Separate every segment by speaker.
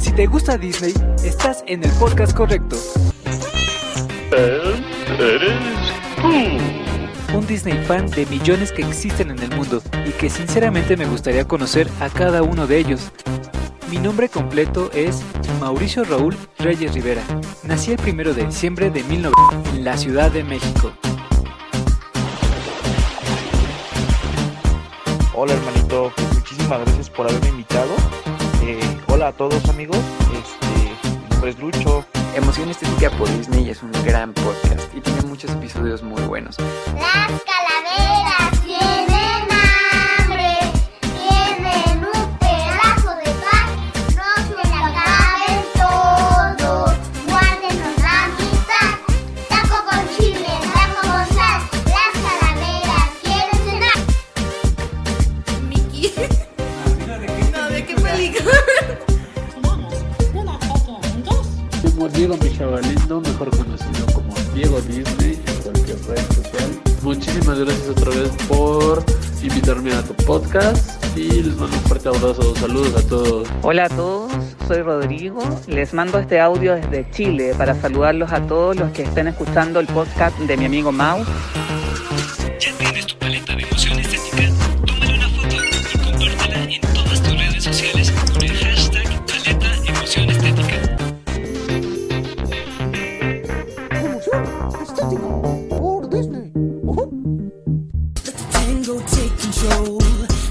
Speaker 1: Si te gusta Disney, estás en el podcast correcto. Un Disney fan de millones que existen en el mundo y que sinceramente me gustaría conocer a cada uno de ellos. Mi nombre completo es Mauricio Raúl Reyes Rivera. Nací el 1 de diciembre de 1900 en la Ciudad de México.
Speaker 2: Hola hermanito, pues muchísimas gracias por haberme invitado. Eh, hola a todos amigos, este, mi nombre es Lucho.
Speaker 3: Emoción Estética por Disney es un gran podcast y tiene muchos episodios muy buenos.
Speaker 4: Las calaveras
Speaker 5: gracias otra vez por invitarme a tu podcast y les mando un fuerte abrazo. Saludos a todos.
Speaker 6: Hola a todos, soy Rodrigo. Les mando este audio desde Chile para saludarlos a todos los que estén escuchando el podcast de mi amigo Mau.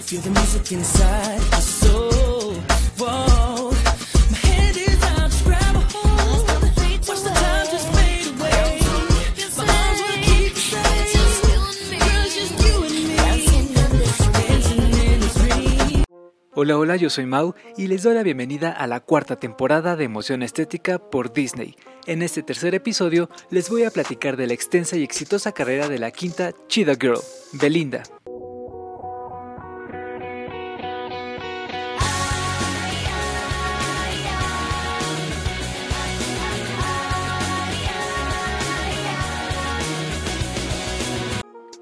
Speaker 7: Feel the music inside soul.
Speaker 1: Hola, hola, yo soy Mau y les doy la bienvenida a la cuarta temporada de Emoción Estética por Disney. En este tercer episodio les voy a platicar de la extensa y exitosa carrera de la quinta Cheetah Girl, Belinda.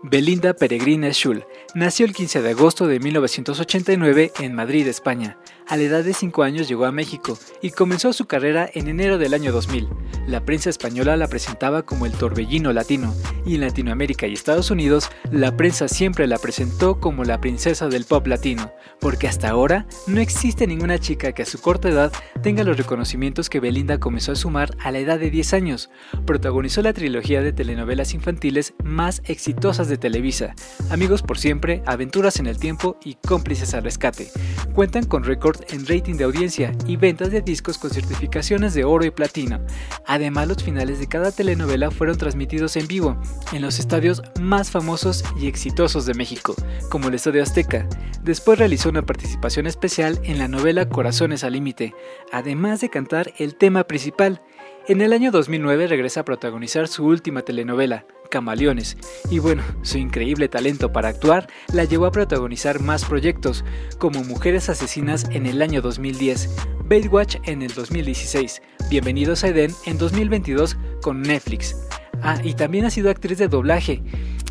Speaker 1: Belinda Peregrina Schul nació el 15 de agosto de 1989 en Madrid, España. A la edad de 5 años llegó a México y comenzó su carrera en enero del año 2000. La prensa española la presentaba como el torbellino latino y en Latinoamérica y Estados Unidos la prensa siempre la presentó como la princesa del pop latino, porque hasta ahora no existe ninguna chica que a su corta edad tenga los reconocimientos que Belinda comenzó a sumar a la edad de 10 años. Protagonizó la trilogía de telenovelas infantiles más exitosas de Televisa, Amigos por siempre, Aventuras en el tiempo y Cómplices al rescate. Cuentan con en rating de audiencia y ventas de discos con certificaciones de oro y platino. Además, los finales de cada telenovela fueron transmitidos en vivo en los estadios más famosos y exitosos de México, como el Estadio Azteca. Después realizó una participación especial en la novela Corazones al Límite, además de cantar el tema principal. En el año 2009 regresa a protagonizar su última telenovela, Camaleones, y bueno, su increíble talento para actuar la llevó a protagonizar más proyectos, como Mujeres Asesinas en el año 2010, Baitwatch en el 2016, Bienvenidos a Eden en 2022 con Netflix. Ah, y también ha sido actriz de doblaje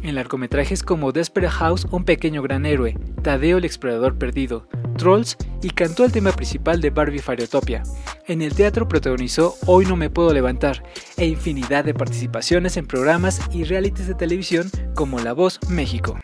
Speaker 1: en largometrajes como Desperate House, Un pequeño gran héroe, Tadeo el explorador perdido, Trolls y cantó el tema principal de Barbie Fairytopia. En el teatro protagonizó Hoy no me puedo levantar e infinidad de participaciones en programas y realities de televisión como La Voz México.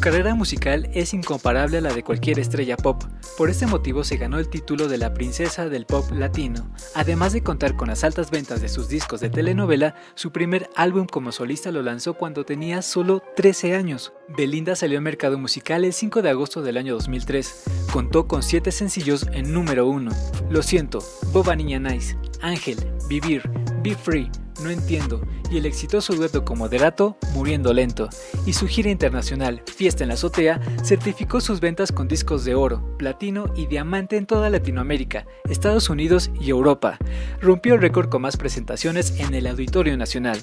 Speaker 1: Su carrera musical es incomparable a la de cualquier estrella pop. Por este motivo se ganó el título de la princesa del pop latino. Además de contar con las altas ventas de sus discos de telenovela, su primer álbum como solista lo lanzó cuando tenía solo 13 años. Belinda salió al mercado musical el 5 de agosto del año 2003. Contó con 7 sencillos en número 1. Lo siento, Boba Niña Nice, Ángel, Vivir, Be Free, No Entiendo y el exitoso dueto con Moderato, Muriendo Lento, y su gira internacional, Fiesta en la Azotea, certificó sus ventas con discos de oro, platino y diamante en toda Latinoamérica, Estados Unidos y Europa. Rompió el récord con más presentaciones en el Auditorio Nacional.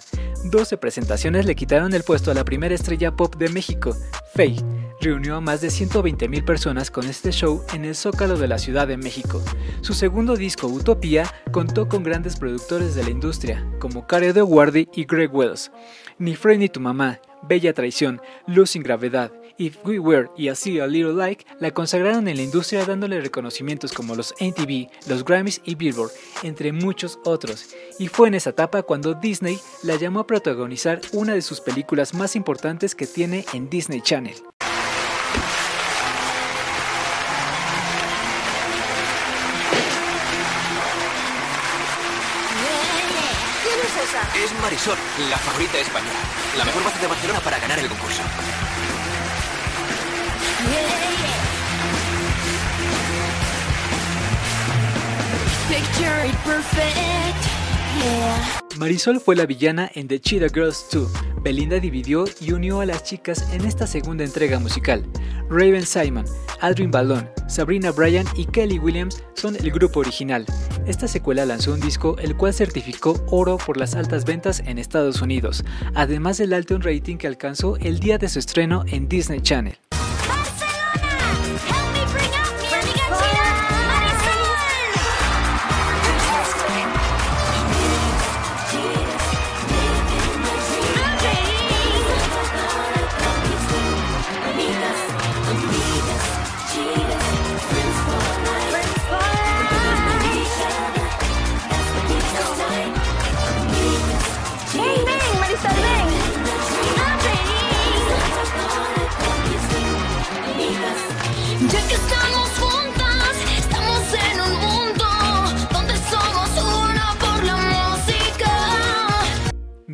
Speaker 1: 12 presentaciones le quitaron el puesto a la primera estrella pop de México, Faye. Reunió a más de 120.000 personas con este show en el Zócalo de la Ciudad de México. Su segundo disco, Utopía, contó con grandes productores de la industria, como Cario de Guardi y Greg Wells. Ni Frey ni tu mamá, Bella Traición, Luz sin Gravedad, If We Were y Así a Little Like la consagraron en la industria dándole reconocimientos como los MTV, los Grammys y Billboard, entre muchos otros. Y fue en esa etapa cuando Disney la llamó a protagonizar una de sus películas más importantes que tiene en Disney Channel.
Speaker 8: ¿Quién es
Speaker 9: Marisol, la favorita española. La mejor base de Barcelona para ganar el concurso.
Speaker 1: Marisol fue la villana en The Cheetah Girls 2. Belinda dividió y unió a las chicas en esta segunda entrega musical. Raven Simon, Aldrin Ballon, Sabrina Bryan y Kelly Williams son el grupo original. Esta secuela lanzó un disco el cual certificó oro por las altas ventas en Estados Unidos, además del alto rating que alcanzó el día de su estreno en Disney Channel.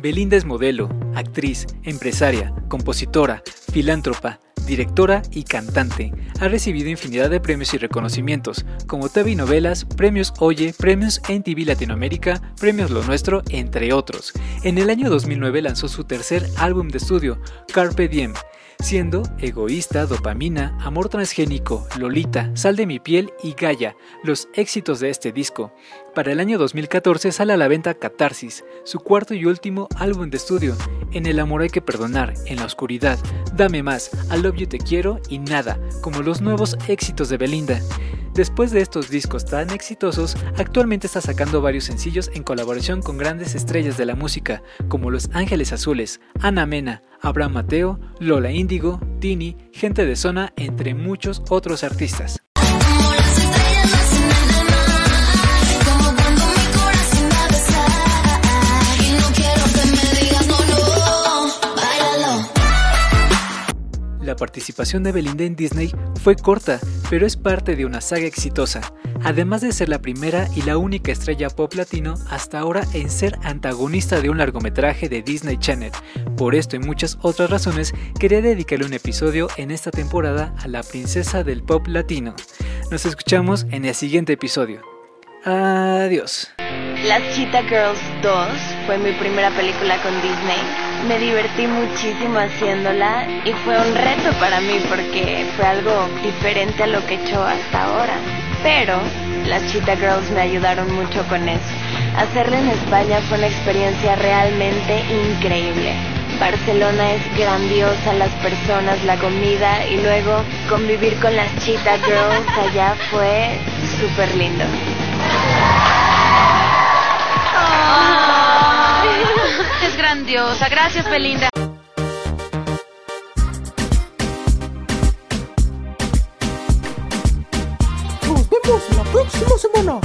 Speaker 1: Belinda es modelo, actriz, empresaria, compositora, filántropa, directora y cantante. Ha recibido infinidad de premios y reconocimientos, como TV Novelas, Premios Oye, Premios NTV Latinoamérica, Premios Lo Nuestro, entre otros. En el año 2009 lanzó su tercer álbum de estudio, Carpe Diem, siendo Egoísta, Dopamina, Amor Transgénico, Lolita, Sal de mi piel y Gaia, los éxitos de este disco. Para el año 2014 sale a la venta Catarsis, su cuarto y último álbum de estudio. En El amor hay que perdonar, En la oscuridad, Dame más, I Love You Te Quiero y Nada, como los nuevos éxitos de Belinda. Después de estos discos tan exitosos, actualmente está sacando varios sencillos en colaboración con grandes estrellas de la música, como Los Ángeles Azules, Ana Mena, Abraham Mateo, Lola Índigo, Tini, Gente de Zona, entre muchos otros artistas. La participación de Belinda en Disney fue corta, pero es parte de una saga exitosa, además de ser la primera y la única estrella pop latino hasta ahora en ser antagonista de un largometraje de Disney Channel. Por esto y muchas otras razones, quería dedicarle un episodio en esta temporada a la princesa del pop latino. Nos escuchamos en el siguiente episodio. Adiós.
Speaker 10: Las Cheetah Girls 2 fue mi primera película con Disney. Me divertí muchísimo haciéndola y fue un reto para mí porque fue algo diferente a lo que he hecho hasta ahora. Pero las Cheetah Girls me ayudaron mucho con eso. Hacerla en España fue una experiencia realmente increíble. Barcelona es grandiosa, las personas, la comida y luego convivir con las Cheetah Girls allá fue súper lindo.
Speaker 8: Oh, es grandiosa. Gracias, Belinda. Nos vemos la próxima semana.